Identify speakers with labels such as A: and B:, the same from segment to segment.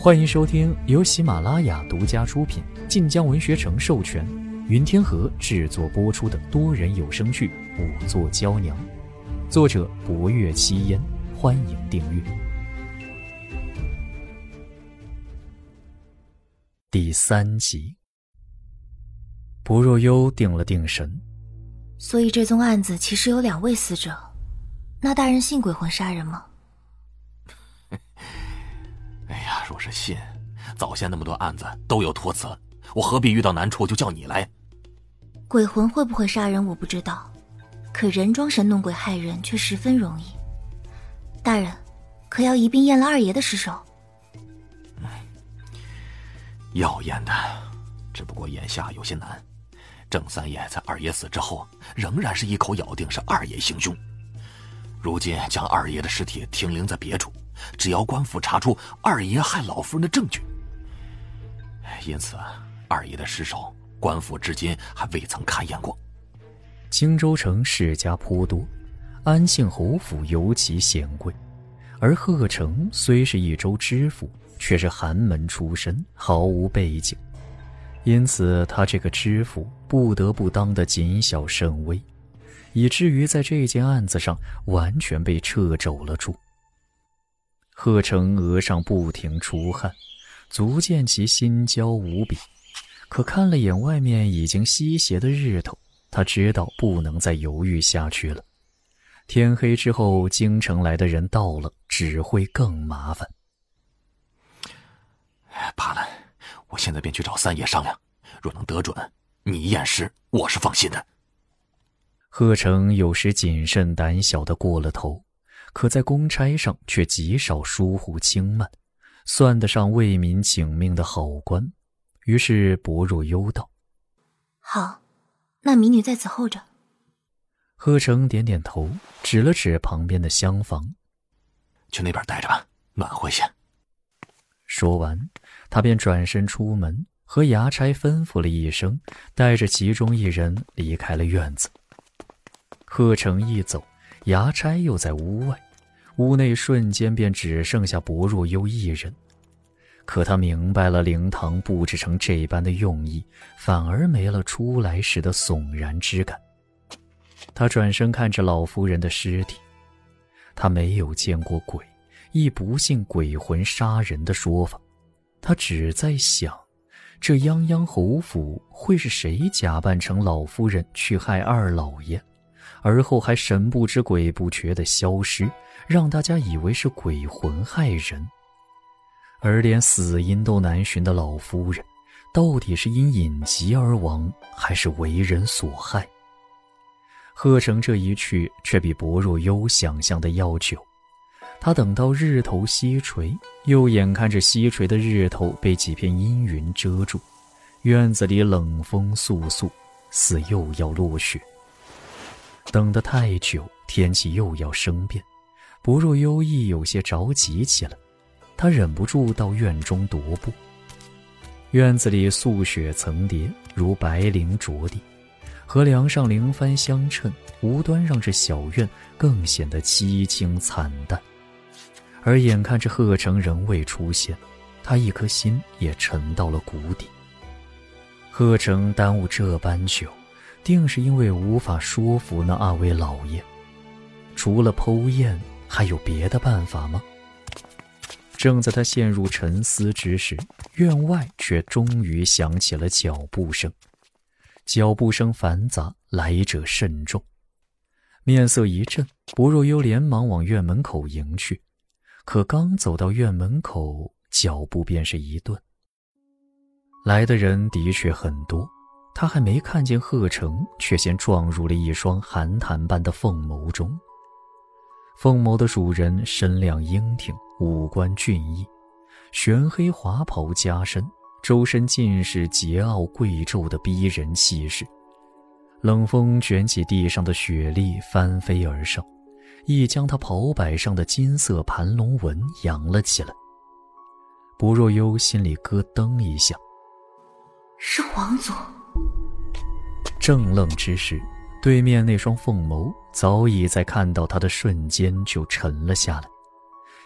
A: 欢迎收听由喜马拉雅独家出品、晋江文学城授权、云天河制作播出的多人有声剧《五座娇娘》，作者：博月七烟。欢迎订阅。第三集，薄若幽定了定神，
B: 所以这宗案子其实有两位死者，那大人信鬼魂杀人吗？
C: 若是信，早先那么多案子都有托词，我何必遇到难处就叫你来？
B: 鬼魂会不会杀人我不知道，可人装神弄鬼害人却十分容易。大人，可要一并验了二爷的尸首？
C: 要验的，只不过眼下有些难。郑三爷在二爷死之后，仍然是一口咬定是二爷行凶。如今将二爷的尸体停灵在别处。只要官府查出二爷害老夫人的证据，因此二爷的尸首，官府至今还未曾勘验过。
A: 荆州城世家颇多，安庆侯府尤其显贵，而贺成虽是一州知府，却是寒门出身，毫无背景，因此他这个知府不得不当得谨小慎微，以至于在这件案子上完全被掣肘了住。贺成额上不停出汗，足见其心焦无比。可看了眼外面已经西斜的日头，他知道不能再犹豫下去了。天黑之后，京城来的人到了，只会更麻烦。
C: 罢了，我现在便去找三爷商量。若能得准，你验尸，我是放心的。
A: 贺成有时谨慎胆小的过了头。可在公差上却极少疏忽轻慢，算得上为民请命的好官。于是不入幽道：“
B: 好，那民女在此候着。”
A: 贺成点点头，指了指旁边的厢房：“
C: 去那边待着吧，暖和些。”
A: 说完，他便转身出门，和衙差吩咐了一声，带着其中一人离开了院子。贺成一走。衙差又在屋外，屋内瞬间便只剩下薄若幽一人。可他明白了灵堂布置成这般的用意，反而没了出来时的悚然之感。他转身看着老夫人的尸体，他没有见过鬼，亦不信鬼魂杀人的说法。他只在想，这泱泱侯府会是谁假扮成老夫人去害二老爷？而后还神不知鬼不觉的消失，让大家以为是鬼魂害人。而连死因都难寻的老夫人，到底是因隐疾而亡，还是为人所害？贺成这一去，却比薄若幽想象的要久。他等到日头西垂，又眼看着西垂的日头被几片阴云遮住，院子里冷风簌簌，似又要落雪。等得太久，天气又要生变，不若幽意有些着急起来。他忍不住到院中踱步。院子里素雪层叠，如白绫着地，和梁上灵幡相衬，无端让这小院更显得凄清惨淡。而眼看着贺成仍未出现，他一颗心也沉到了谷底。贺成耽误这般久。定是因为无法说服那二位老爷，除了剖验，还有别的办法吗？正在他陷入沉思之时，院外却终于响起了脚步声。脚步声繁杂，来者甚众。面色一震，薄若幽连忙往院门口迎去，可刚走到院门口，脚步便是一顿。来的人的确很多。他还没看见贺成，却先撞入了一双寒潭般的凤眸中。凤眸的主人身量英挺，五官俊逸，玄黑华袍加身，周身尽是桀骜贵胄的逼人气势。冷风卷起地上的雪粒，翻飞而上，亦将他袍摆上的金色盘龙纹扬了起来。薄若幽心里咯噔一下，
B: 是皇祖。
A: 正愣之时，对面那双凤眸早已在看到他的瞬间就沉了下来。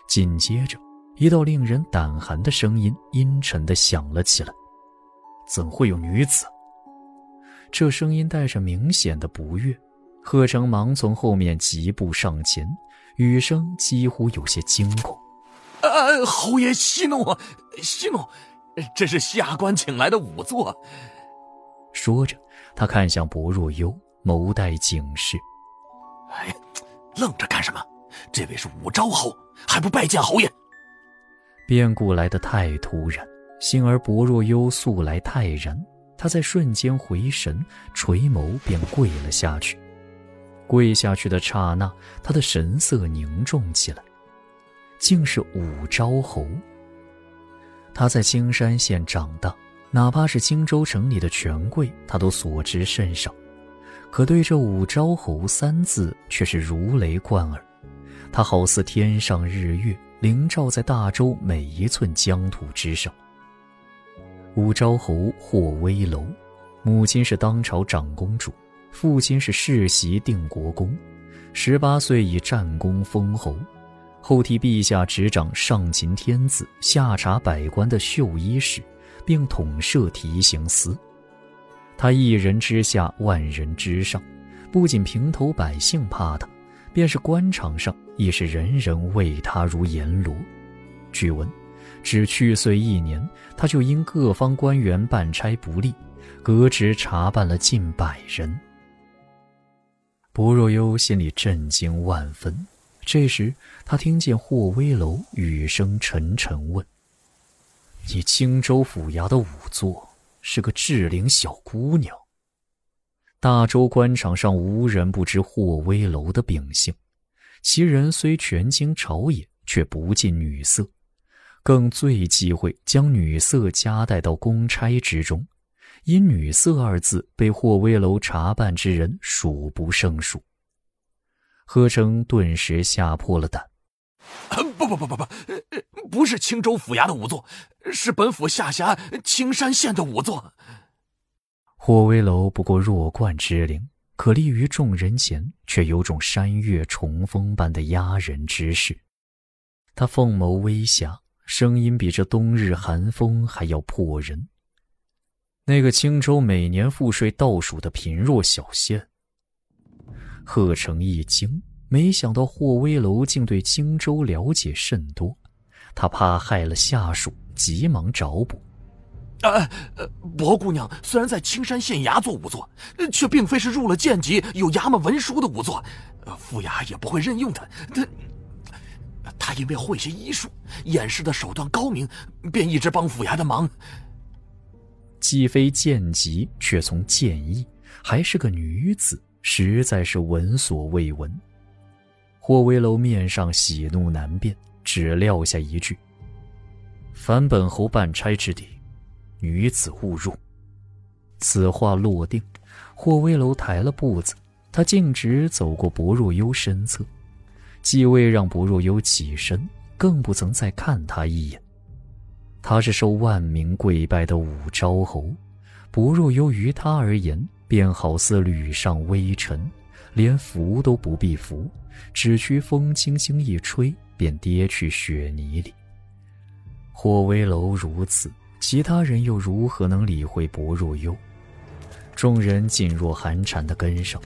A: 紧接着，一道令人胆寒的声音阴沉的响了起来：“怎会有女子？”这声音带着明显的不悦。贺成忙从后面疾步上前，语声几乎有些惊恐：“
C: 呃，侯爷息怒，息怒，这是下官请来的仵作。”
A: 说着，他看向薄若幽，眸带警示：“
C: 哎，愣着干什么？这位是武昭侯，还不拜见侯爷？”
A: 变故来得太突然，幸而薄若幽素来泰然，他在瞬间回神，垂眸便跪了下去。跪下去的刹那，他的神色凝重起来，竟是武昭侯。他在青山县长大，哪怕是荆州城里的权贵，他都所知甚少，可对这武昭侯三字却是如雷贯耳。他好似天上日月，笼罩在大周每一寸疆土之上。武昭侯霍威楼，母亲是当朝长公主。父亲是世袭定国公，十八岁以战功封侯，后替陛下执掌上秦天子、下察百官的绣衣使，并统摄提刑司。他一人之下，万人之上，不仅平头百姓怕他，便是官场上亦是人人畏他如阎罗。据闻，只去岁一年，他就因各方官员办差不力，革职查办了近百人。薄若幽心里震惊万分。这时，他听见霍威楼语声沉沉问：“你青州府衙的仵作是个稚龄小姑娘。”大周官场上无人不知霍威楼的秉性，其人虽权倾朝野，却不近女色，更最忌讳将女色夹带到公差之中。因“女色”二字被霍威楼查办之人数不胜数，贺成顿时吓破了胆。
C: 不不不不不，不是青州府衙的仵作，是本府下辖青山县的仵作。
A: 霍威楼不过弱冠之龄，可立于众人前，却有种山岳重峰般的压人之势。他凤眸微霞，声音比这冬日寒风还要破人。那个青州每年赋税倒数的贫弱小县，贺成一惊，没想到霍威楼竟对荆州了解甚多。他怕害了下属，急忙找补：“
C: 呃，薄姑娘虽然在青山县衙做仵作，却并非是入了县级、有衙门文书的仵作，府衙也不会任用她。她，她因为会些医术，掩饰的手段高明，便一直帮府衙的忙。”
A: 既非贱籍，却从贱意，还是个女子，实在是闻所未闻。霍威楼面上喜怒难辨，只撂下一句：“凡本侯办差之地，女子勿入。”此话落定，霍威楼抬了步子，他径直走过薄若幽身侧，既未让薄若幽起身，更不曾再看他一眼。他是受万民跪拜的武昭侯，薄若幽于他而言，便好似履上微尘，连扶都不必扶，只需风轻轻一吹，便跌去雪泥里。霍威楼如此，其他人又如何能理会薄若幽？众人噤若寒蝉的跟上，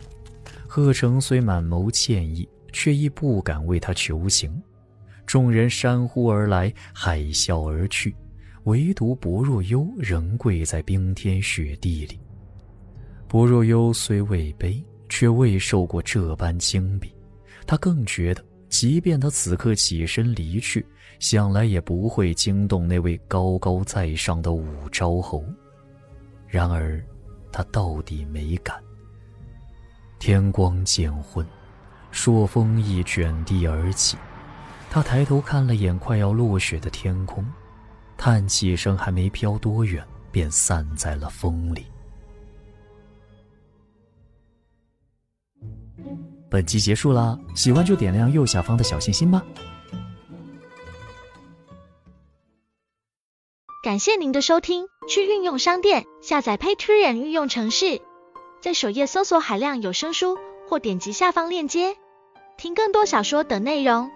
A: 贺成虽满眸歉意，却亦不敢为他求情。众人山呼而来，海啸而去。唯独薄若幽仍跪在冰天雪地里。薄若幽虽未悲，却未受过这般轻鄙。他更觉得，即便他此刻起身离去，想来也不会惊动那位高高在上的武昭侯。然而，他到底没敢。天光渐昏，朔风亦卷地而起。他抬头看了眼快要落雪的天空。叹气声还没飘多远，便散在了风里。本集结束啦，喜欢就点亮右下方的小心心吧。
D: 感谢您的收听，去运用商店下载 Patreon 运用城市，在首页搜索海量有声书，或点击下方链接听更多小说等内容。